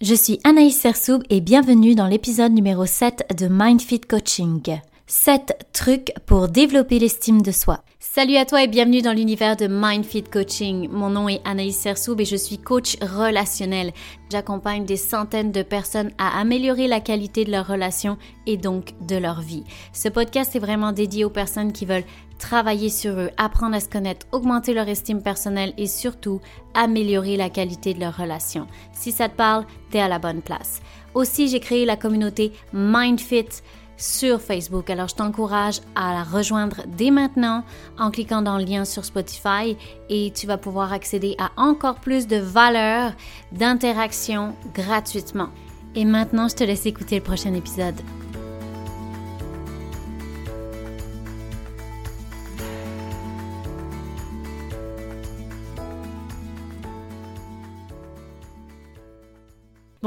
Je suis Anaïs Sersoub et bienvenue dans l'épisode numéro 7 de MindFit Coaching. 7 trucs pour développer l'estime de soi. Salut à toi et bienvenue dans l'univers de MindFit Coaching. Mon nom est Anaïs Sersoub et je suis coach relationnel. J'accompagne des centaines de personnes à améliorer la qualité de leurs relations et donc de leur vie. Ce podcast est vraiment dédié aux personnes qui veulent travailler sur eux, apprendre à se connaître, augmenter leur estime personnelle et surtout améliorer la qualité de leurs relations. Si ça te parle, t'es à la bonne place. Aussi, j'ai créé la communauté MindFit sur Facebook. Alors, je t'encourage à la rejoindre dès maintenant en cliquant dans le lien sur Spotify et tu vas pouvoir accéder à encore plus de valeurs, d'interaction gratuitement. Et maintenant, je te laisse écouter le prochain épisode.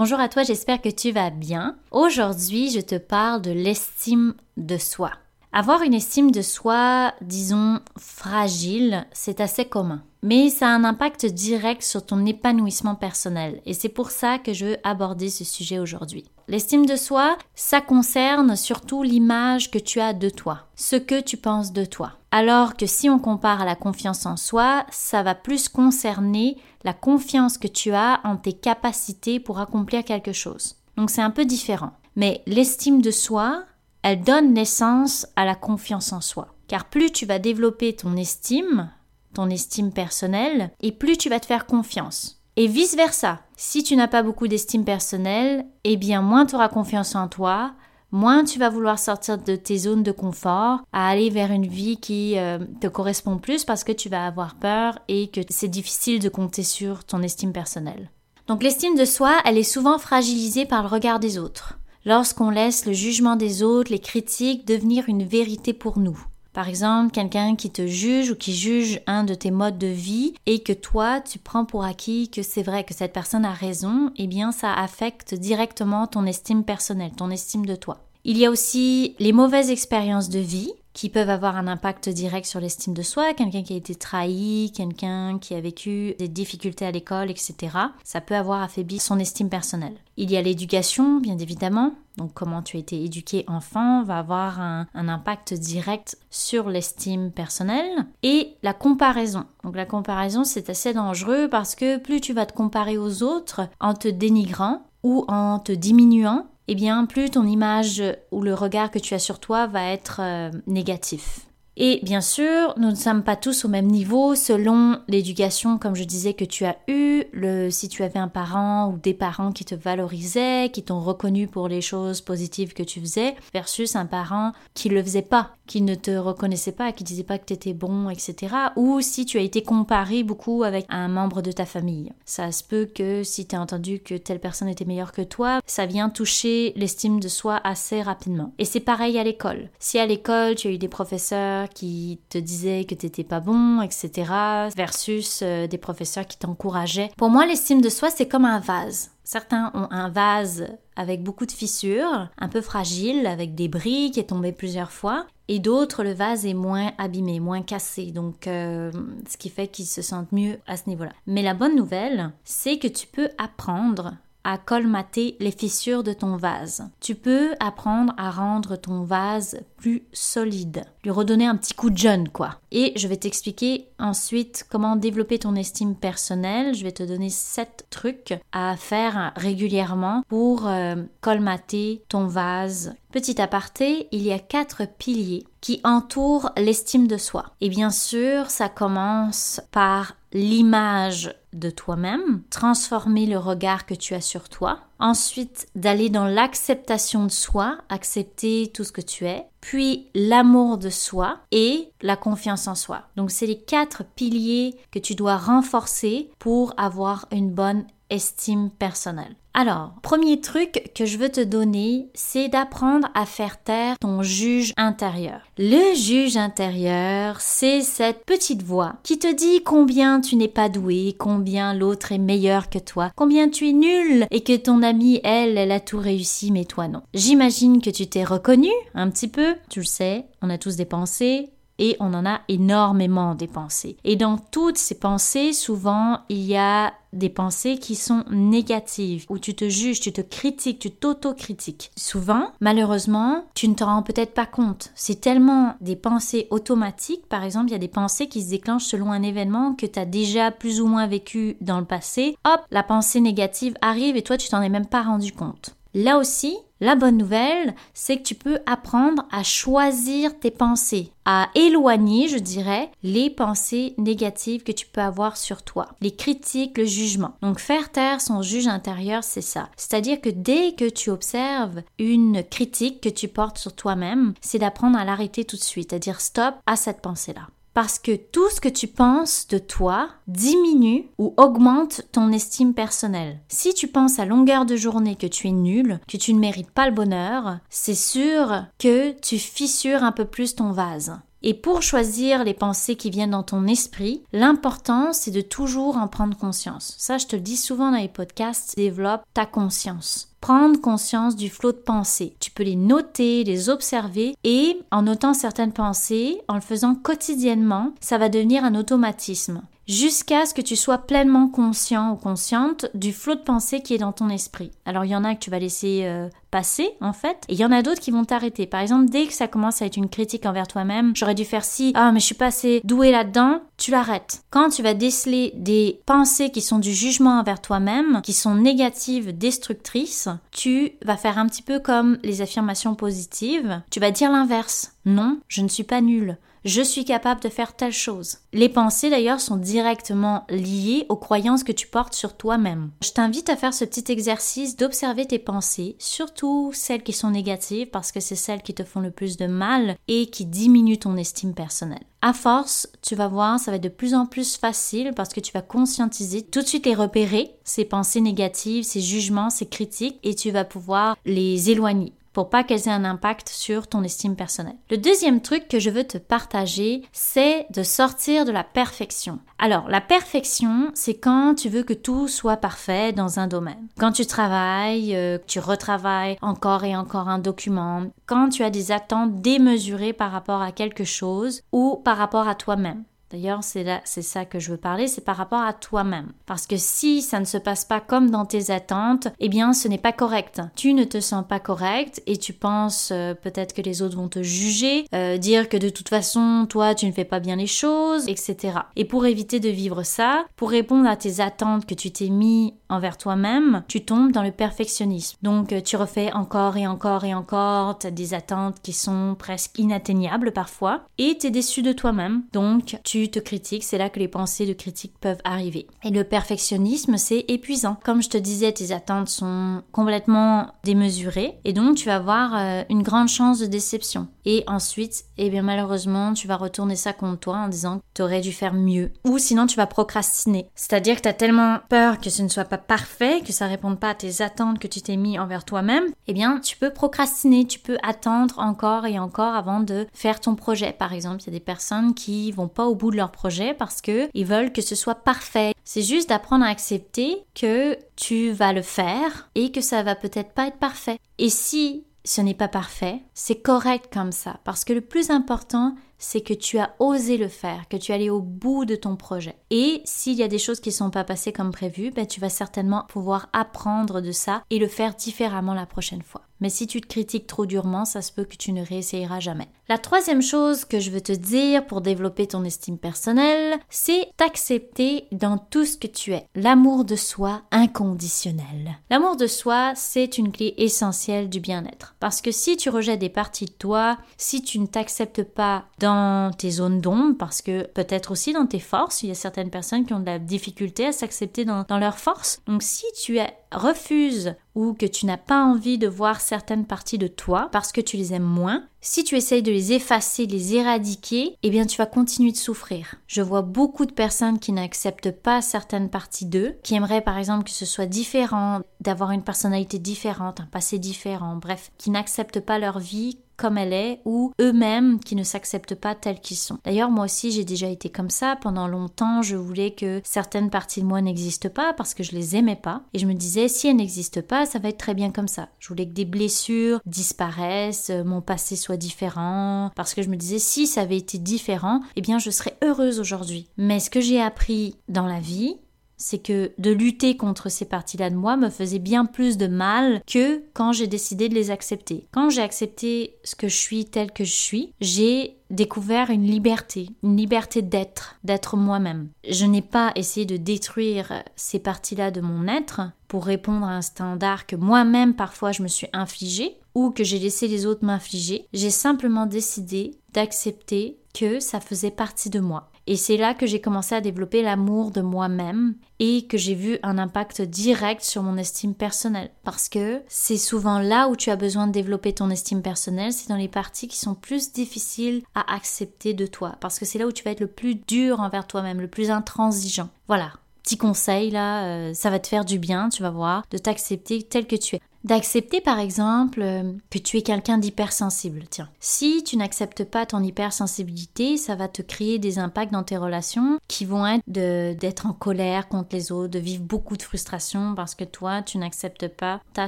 Bonjour à toi, j'espère que tu vas bien. Aujourd'hui, je te parle de l'estime de soi. Avoir une estime de soi, disons, fragile, c'est assez commun. Mais ça a un impact direct sur ton épanouissement personnel et c'est pour ça que je veux aborder ce sujet aujourd'hui. L'estime de soi, ça concerne surtout l'image que tu as de toi, ce que tu penses de toi. Alors que si on compare à la confiance en soi, ça va plus concerner la confiance que tu as en tes capacités pour accomplir quelque chose. Donc c'est un peu différent. Mais l'estime de soi, elle donne naissance à la confiance en soi. Car plus tu vas développer ton estime, ton estime personnelle, et plus tu vas te faire confiance. Et vice-versa. Si tu n'as pas beaucoup d'estime personnelle, eh bien moins tu auras confiance en toi, moins tu vas vouloir sortir de tes zones de confort, à aller vers une vie qui euh, te correspond plus parce que tu vas avoir peur et que c'est difficile de compter sur ton estime personnelle. Donc l'estime de soi, elle est souvent fragilisée par le regard des autres lorsqu'on laisse le jugement des autres, les critiques devenir une vérité pour nous. Par exemple, quelqu'un qui te juge ou qui juge un de tes modes de vie et que toi, tu prends pour acquis que c'est vrai que cette personne a raison, eh bien ça affecte directement ton estime personnelle, ton estime de toi. Il y a aussi les mauvaises expériences de vie qui peuvent avoir un impact direct sur l'estime de soi, quelqu'un qui a été trahi, quelqu'un qui a vécu des difficultés à l'école, etc. Ça peut avoir affaibli son estime personnelle. Il y a l'éducation, bien évidemment. Donc comment tu as été éduqué enfant va avoir un, un impact direct sur l'estime personnelle. Et la comparaison. Donc la comparaison, c'est assez dangereux parce que plus tu vas te comparer aux autres en te dénigrant ou en te diminuant, eh bien plus ton image ou le regard que tu as sur toi va être euh, négatif. Et bien sûr, nous ne sommes pas tous au même niveau selon l'éducation, comme je disais, que tu as eue, si tu avais un parent ou des parents qui te valorisaient, qui t'ont reconnu pour les choses positives que tu faisais, versus un parent qui ne le faisait pas, qui ne te reconnaissait pas, qui disait pas que tu étais bon, etc. Ou si tu as été comparé beaucoup avec un membre de ta famille. Ça se peut que si tu as entendu que telle personne était meilleure que toi, ça vient toucher l'estime de soi assez rapidement. Et c'est pareil à l'école. Si à l'école tu as eu des professeurs qui te disaient que t'étais pas bon, etc. versus euh, des professeurs qui t'encourageaient. Pour moi, l'estime de soi, c'est comme un vase. Certains ont un vase avec beaucoup de fissures, un peu fragile, avec des briques qui est tombé plusieurs fois, et d'autres, le vase est moins abîmé, moins cassé, donc euh, ce qui fait qu'ils se sentent mieux à ce niveau-là. Mais la bonne nouvelle, c'est que tu peux apprendre à colmater les fissures de ton vase. Tu peux apprendre à rendre ton vase plus solide, lui redonner un petit coup de jeune quoi. Et je vais t'expliquer ensuite comment développer ton estime personnelle. Je vais te donner 7 trucs à faire régulièrement pour euh, colmater ton vase. Petit aparté, il y a quatre piliers qui entourent l'estime de soi. Et bien sûr, ça commence par l'image de toi-même, transformer le regard que tu as sur toi, ensuite d'aller dans l'acceptation de soi, accepter tout ce que tu es, puis l'amour de soi et la confiance en soi. Donc c'est les quatre piliers que tu dois renforcer pour avoir une bonne estime personnelle. Alors, premier truc que je veux te donner, c'est d'apprendre à faire taire ton juge intérieur. Le juge intérieur, c'est cette petite voix qui te dit combien tu n'es pas doué, combien l'autre est meilleur que toi, combien tu es nul et que ton amie, elle, elle a tout réussi mais toi non. J'imagine que tu t'es reconnu un petit peu, tu le sais, on a tous des pensées, et on en a énormément des pensées. Et dans toutes ces pensées, souvent, il y a des pensées qui sont négatives, où tu te juges, tu te critiques, tu t'auto-critiques. Souvent, malheureusement, tu ne te rends peut-être pas compte. C'est tellement des pensées automatiques, par exemple, il y a des pensées qui se déclenchent selon un événement que tu as déjà plus ou moins vécu dans le passé. Hop, la pensée négative arrive et toi, tu t'en es même pas rendu compte. Là aussi, la bonne nouvelle, c'est que tu peux apprendre à choisir tes pensées, à éloigner, je dirais, les pensées négatives que tu peux avoir sur toi, les critiques, le jugement. Donc faire taire son juge intérieur, c'est ça. C'est-à-dire que dès que tu observes une critique que tu portes sur toi-même, c'est d'apprendre à l'arrêter tout de suite, à dire stop à cette pensée-là parce que tout ce que tu penses de toi diminue ou augmente ton estime personnelle. Si tu penses à longueur de journée que tu es nul, que tu ne mérites pas le bonheur, c'est sûr que tu fissures un peu plus ton vase. Et pour choisir les pensées qui viennent dans ton esprit, l'important c'est de toujours en prendre conscience. Ça, je te le dis souvent dans les podcasts, développe ta conscience prendre conscience du flot de pensées. Tu peux les noter, les observer et en notant certaines pensées, en le faisant quotidiennement, ça va devenir un automatisme jusqu'à ce que tu sois pleinement conscient ou consciente du flot de pensée qui est dans ton esprit. Alors il y en a que tu vas laisser euh, passer en fait, et il y en a d'autres qui vont t'arrêter. Par exemple, dès que ça commence à être une critique envers toi-même, j'aurais dû faire ci, ah mais je suis pas assez doué là-dedans, tu l'arrêtes. Quand tu vas déceler des pensées qui sont du jugement envers toi-même, qui sont négatives, destructrices, tu vas faire un petit peu comme les affirmations positives, tu vas dire l'inverse. Non, je ne suis pas nul je suis capable de faire telle chose. Les pensées d'ailleurs sont directement liées aux croyances que tu portes sur toi-même. Je t'invite à faire ce petit exercice d'observer tes pensées, surtout celles qui sont négatives parce que c'est celles qui te font le plus de mal et qui diminuent ton estime personnelle. À force, tu vas voir, ça va être de plus en plus facile parce que tu vas conscientiser, tout de suite les repérer, ces pensées négatives, ces jugements, ces critiques, et tu vas pouvoir les éloigner pour pas qu'elles aient un impact sur ton estime personnelle. Le deuxième truc que je veux te partager, c'est de sortir de la perfection. Alors, la perfection, c'est quand tu veux que tout soit parfait dans un domaine. Quand tu travailles, euh, tu retravailles encore et encore un document, quand tu as des attentes démesurées par rapport à quelque chose ou par rapport à toi-même. D'ailleurs, c'est là, c'est ça que je veux parler, c'est par rapport à toi-même. Parce que si ça ne se passe pas comme dans tes attentes, eh bien, ce n'est pas correct. Tu ne te sens pas correct et tu penses euh, peut-être que les autres vont te juger, euh, dire que de toute façon, toi, tu ne fais pas bien les choses, etc. Et pour éviter de vivre ça, pour répondre à tes attentes que tu t'es mis envers toi-même, tu tombes dans le perfectionnisme. Donc, euh, tu refais encore et encore et encore, tu as des attentes qui sont presque inatteignables parfois, et tu es déçu de toi-même. Donc, tu te critique, c'est là que les pensées de critique peuvent arriver. Et le perfectionnisme, c'est épuisant. Comme je te disais, tes attentes sont complètement démesurées et donc tu vas avoir euh, une grande chance de déception. Et ensuite, eh bien malheureusement, tu vas retourner ça contre toi en disant que tu aurais dû faire mieux. Ou sinon, tu vas procrastiner. C'est-à-dire que tu as tellement peur que ce ne soit pas parfait, que ça réponde pas à tes attentes que tu t'es mis envers toi-même, eh bien tu peux procrastiner, tu peux attendre encore et encore avant de faire ton projet. Par exemple, il y a des personnes qui vont pas au de leur projet parce que ils veulent que ce soit parfait. C'est juste d'apprendre à accepter que tu vas le faire et que ça va peut-être pas être parfait. Et si ce n'est pas parfait, c'est correct comme ça parce que le plus important, c'est que tu as osé le faire, que tu es allé au bout de ton projet. Et s'il y a des choses qui ne sont pas passées comme prévu, ben, tu vas certainement pouvoir apprendre de ça et le faire différemment la prochaine fois. Mais si tu te critiques trop durement, ça se peut que tu ne réessayeras jamais. La troisième chose que je veux te dire pour développer ton estime personnelle, c'est t'accepter dans tout ce que tu es. L'amour de soi inconditionnel. L'amour de soi, c'est une clé essentielle du bien-être. Parce que si tu rejettes des parties de toi, si tu ne t'acceptes pas dans tes zones d'ombre, parce que peut-être aussi dans tes forces, il y a certaines personnes qui ont de la difficulté à s'accepter dans, dans leurs forces. Donc si tu refuses ou que tu n'as pas envie de voir certaines parties de toi parce que tu les aimes moins, si tu essayes de les effacer, les éradiquer, eh bien tu vas continuer de souffrir. Je vois beaucoup de personnes qui n'acceptent pas certaines parties d'eux, qui aimeraient par exemple que ce soit différent, d'avoir une personnalité différente, un passé différent, bref, qui n'acceptent pas leur vie comme elle est ou eux-mêmes qui ne s'acceptent pas tels qu'ils sont. D'ailleurs, moi aussi, j'ai déjà été comme ça. Pendant longtemps, je voulais que certaines parties de moi n'existent pas parce que je les aimais pas. Et je me disais, si elles n'existent pas, ça va être très bien comme ça. Je voulais que des blessures disparaissent, euh, mon passé soit différent. Parce que je me disais, si ça avait été différent, eh bien, je serais heureuse aujourd'hui. Mais ce que j'ai appris dans la vie, c'est que de lutter contre ces parties-là de moi me faisait bien plus de mal que quand j'ai décidé de les accepter. Quand j'ai accepté ce que je suis tel que je suis, j'ai découvert une liberté, une liberté d'être, d'être moi-même. Je n'ai pas essayé de détruire ces parties-là de mon être pour répondre à un standard que moi-même parfois je me suis infligé ou que j'ai laissé les autres m'infliger. J'ai simplement décidé d'accepter que ça faisait partie de moi et c'est là que j'ai commencé à développer l'amour de moi-même et que j'ai vu un impact direct sur mon estime personnelle. Parce que c'est souvent là où tu as besoin de développer ton estime personnelle, c'est dans les parties qui sont plus difficiles à accepter de toi. Parce que c'est là où tu vas être le plus dur envers toi-même, le plus intransigeant. Voilà, petit conseil là, euh, ça va te faire du bien, tu vas voir, de t'accepter tel que tu es d'accepter par exemple euh, que tu es quelqu'un d'hypersensible. Tiens, si tu n'acceptes pas ton hypersensibilité, ça va te créer des impacts dans tes relations qui vont être d'être en colère contre les autres, de vivre beaucoup de frustration parce que toi, tu n'acceptes pas ta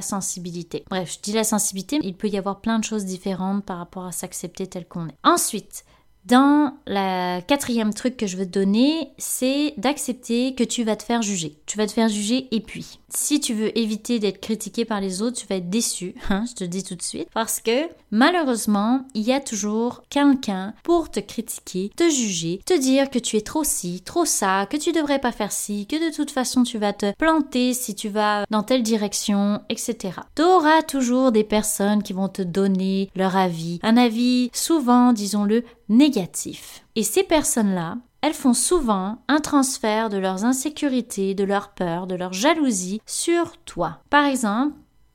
sensibilité. Bref, je dis la sensibilité, il peut y avoir plein de choses différentes par rapport à s'accepter tel qu'on est. Ensuite, dans la quatrième truc que je veux te donner, c'est d'accepter que tu vas te faire juger. Tu vas te faire juger et puis, si tu veux éviter d'être critiqué par les autres, tu vas être déçu, hein, je te dis tout de suite, parce que malheureusement, il y a toujours quelqu'un pour te critiquer, te juger, te dire que tu es trop ci, trop ça, que tu devrais pas faire ci, que de toute façon tu vas te planter si tu vas dans telle direction, etc. Tu auras toujours des personnes qui vont te donner leur avis, un avis souvent, disons-le, négatif. Et ces personnes-là, elles font souvent un transfert de leurs insécurités, de leurs peurs, de leur jalousie sur toi. Par exemple,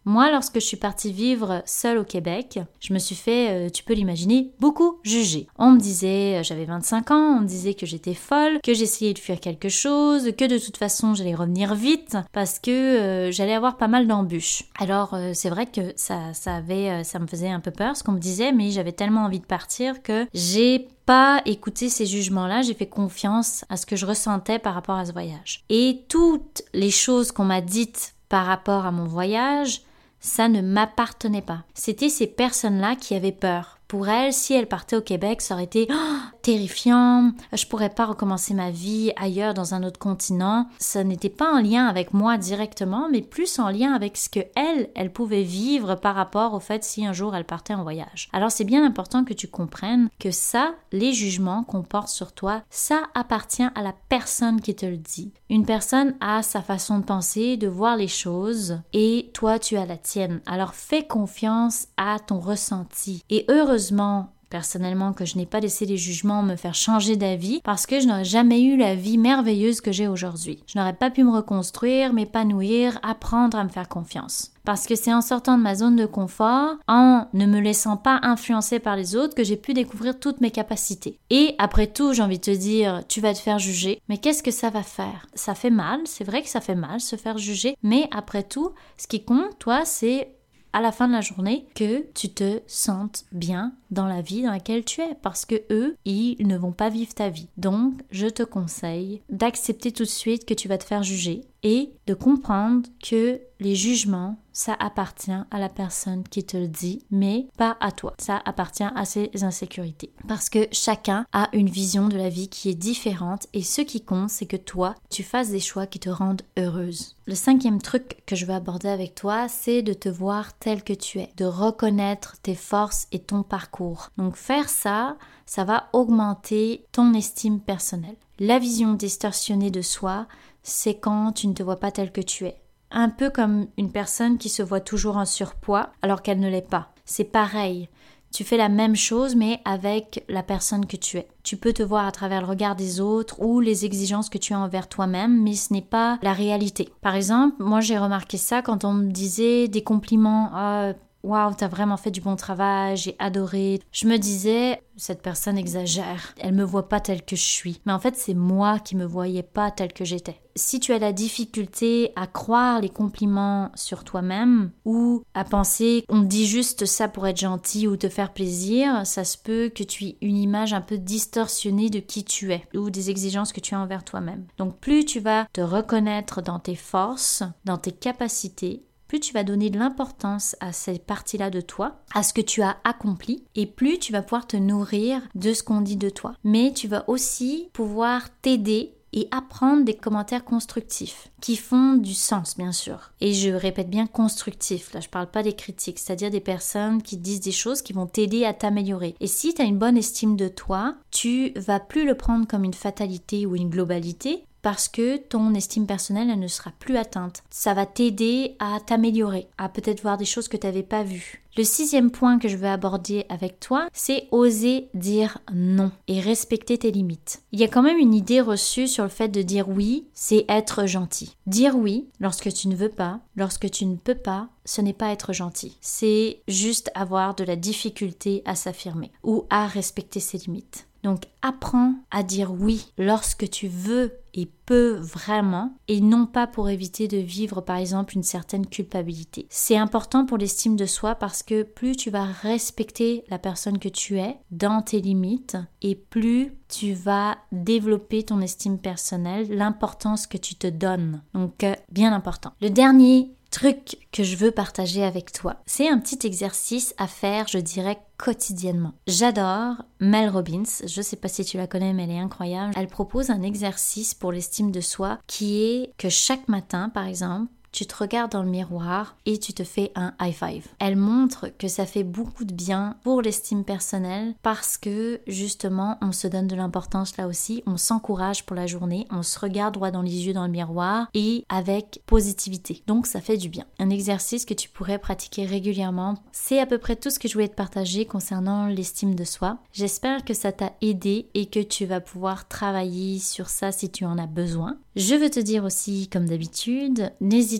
moi, lorsque je suis partie vivre seule au Québec, je me suis fait, euh, tu peux l'imaginer, beaucoup juger. On me disait, euh, j'avais 25 ans, on me disait que j'étais folle, que j'essayais de fuir quelque chose, que de toute façon j'allais revenir vite parce que euh, j'allais avoir pas mal d'embûches. Alors c'est vrai que ça, ça avait, ça me faisait un peu peur ce qu'on me disait, mais j'avais tellement envie de partir que j'ai pas écouté ces jugements-là, j'ai fait confiance à ce que je ressentais par rapport à ce voyage. Et toutes les choses qu'on m'a dites par rapport à mon voyage, ça ne m'appartenait pas. C'était ces personnes-là qui avaient peur. Pour elle, si elle partait au Québec, ça aurait été oh, terrifiant. Je pourrais pas recommencer ma vie ailleurs dans un autre continent. Ça n'était pas en lien avec moi directement, mais plus en lien avec ce que elle, elle pouvait vivre par rapport au fait si un jour elle partait en voyage. Alors c'est bien important que tu comprennes que ça, les jugements qu'on porte sur toi, ça appartient à la personne qui te le dit. Une personne a sa façon de penser, de voir les choses, et toi tu as la tienne. Alors fais confiance à ton ressenti. Et heureusement personnellement que je n'ai pas laissé les jugements me faire changer d'avis parce que je n'aurais jamais eu la vie merveilleuse que j'ai aujourd'hui. Je n'aurais pas pu me reconstruire, m'épanouir, apprendre à me faire confiance. Parce que c'est en sortant de ma zone de confort, en ne me laissant pas influencer par les autres, que j'ai pu découvrir toutes mes capacités. Et après tout, j'ai envie de te dire, tu vas te faire juger, mais qu'est-ce que ça va faire? Ça fait mal, c'est vrai que ça fait mal se faire juger, mais après tout, ce qui compte, toi, c'est à la fin de la journée que tu te sentes bien dans la vie dans laquelle tu es parce que eux, ils ne vont pas vivre ta vie. Donc, je te conseille d'accepter tout de suite que tu vas te faire juger et de comprendre que les jugements, ça appartient à la personne qui te le dit, mais pas à toi. Ça appartient à ses insécurités. Parce que chacun a une vision de la vie qui est différente et ce qui compte, c'est que toi, tu fasses des choix qui te rendent heureuse. Le cinquième truc que je veux aborder avec toi, c'est de te voir tel que tu es, de reconnaître tes forces et ton parcours. Donc faire ça, ça va augmenter ton estime personnelle. La vision distorsionnée de soi, c'est quand tu ne te vois pas tel que tu es. Un peu comme une personne qui se voit toujours en surpoids alors qu'elle ne l'est pas. C'est pareil. Tu fais la même chose mais avec la personne que tu es. Tu peux te voir à travers le regard des autres ou les exigences que tu as envers toi-même, mais ce n'est pas la réalité. Par exemple, moi j'ai remarqué ça quand on me disait des compliments. Ah, Waouh, t'as vraiment fait du bon travail, j'ai adoré. Je me disais, cette personne exagère, elle me voit pas telle que je suis. Mais en fait, c'est moi qui me voyais pas telle que j'étais. si tu as la difficulté à croire les compliments sur toi-même ou à penser on dit juste ça pour être gentil ou te faire plaisir, ça se peut que tu aies une image un peu distorsionnée de qui tu es ou des exigences que tu as envers toi-même. Donc plus tu vas te reconnaître dans tes forces, dans tes capacités, plus tu vas donner de l'importance à ces parties-là de toi, à ce que tu as accompli, et plus tu vas pouvoir te nourrir de ce qu'on dit de toi. Mais tu vas aussi pouvoir t'aider et apprendre des commentaires constructifs qui font du sens bien sûr. Et je répète bien constructif, là je parle pas des critiques, c'est-à-dire des personnes qui disent des choses qui vont t'aider à t'améliorer. Et si tu as une bonne estime de toi, tu vas plus le prendre comme une fatalité ou une globalité, parce que ton estime personnelle elle ne sera plus atteinte. Ça va t'aider à t'améliorer, à peut-être voir des choses que tu n'avais pas vues. Le sixième point que je veux aborder avec toi, c'est oser dire non et respecter tes limites. Il y a quand même une idée reçue sur le fait de dire oui, c'est être gentil. Dire oui lorsque tu ne veux pas, lorsque tu ne peux pas, ce n'est pas être gentil. C'est juste avoir de la difficulté à s'affirmer ou à respecter ses limites. Donc apprends à dire oui lorsque tu veux et peux vraiment et non pas pour éviter de vivre par exemple une certaine culpabilité. C'est important pour l'estime de soi parce que plus tu vas respecter la personne que tu es dans tes limites et plus tu vas développer ton estime personnelle, l'importance que tu te donnes. Donc euh, bien important. Le dernier truc que je veux partager avec toi. C'est un petit exercice à faire, je dirais, quotidiennement. J'adore Mel Robbins, je sais pas si tu la connais mais elle est incroyable. Elle propose un exercice pour l'estime de soi qui est que chaque matin par exemple, tu te regardes dans le miroir et tu te fais un high five. Elle montre que ça fait beaucoup de bien pour l'estime personnelle parce que justement on se donne de l'importance là aussi, on s'encourage pour la journée, on se regarde droit dans les yeux dans le miroir et avec positivité. Donc ça fait du bien. Un exercice que tu pourrais pratiquer régulièrement. C'est à peu près tout ce que je voulais te partager concernant l'estime de soi. J'espère que ça t'a aidé et que tu vas pouvoir travailler sur ça si tu en as besoin. Je veux te dire aussi, comme d'habitude,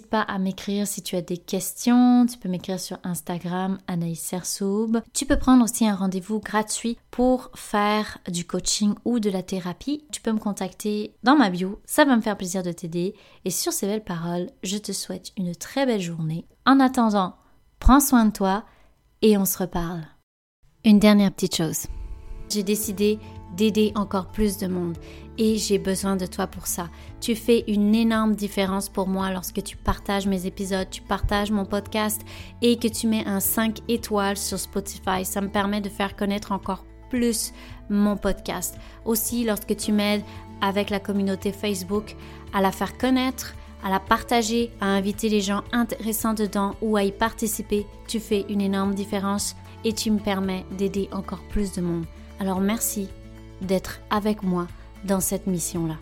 pas à m'écrire si tu as des questions. Tu peux m'écrire sur Instagram, Anaïs Sersoub. Tu peux prendre aussi un rendez-vous gratuit pour faire du coaching ou de la thérapie. Tu peux me contacter dans ma bio. Ça va me faire plaisir de t'aider. Et sur ces belles paroles, je te souhaite une très belle journée. En attendant, prends soin de toi et on se reparle. Une dernière petite chose. J'ai décidé d'aider encore plus de monde et j'ai besoin de toi pour ça. Tu fais une énorme différence pour moi lorsque tu partages mes épisodes, tu partages mon podcast et que tu mets un 5 étoiles sur Spotify. Ça me permet de faire connaître encore plus mon podcast. Aussi, lorsque tu m'aides avec la communauté Facebook à la faire connaître, à la partager, à inviter les gens intéressants dedans ou à y participer, tu fais une énorme différence et tu me permets d'aider encore plus de monde. Alors merci d'être avec moi dans cette mission-là.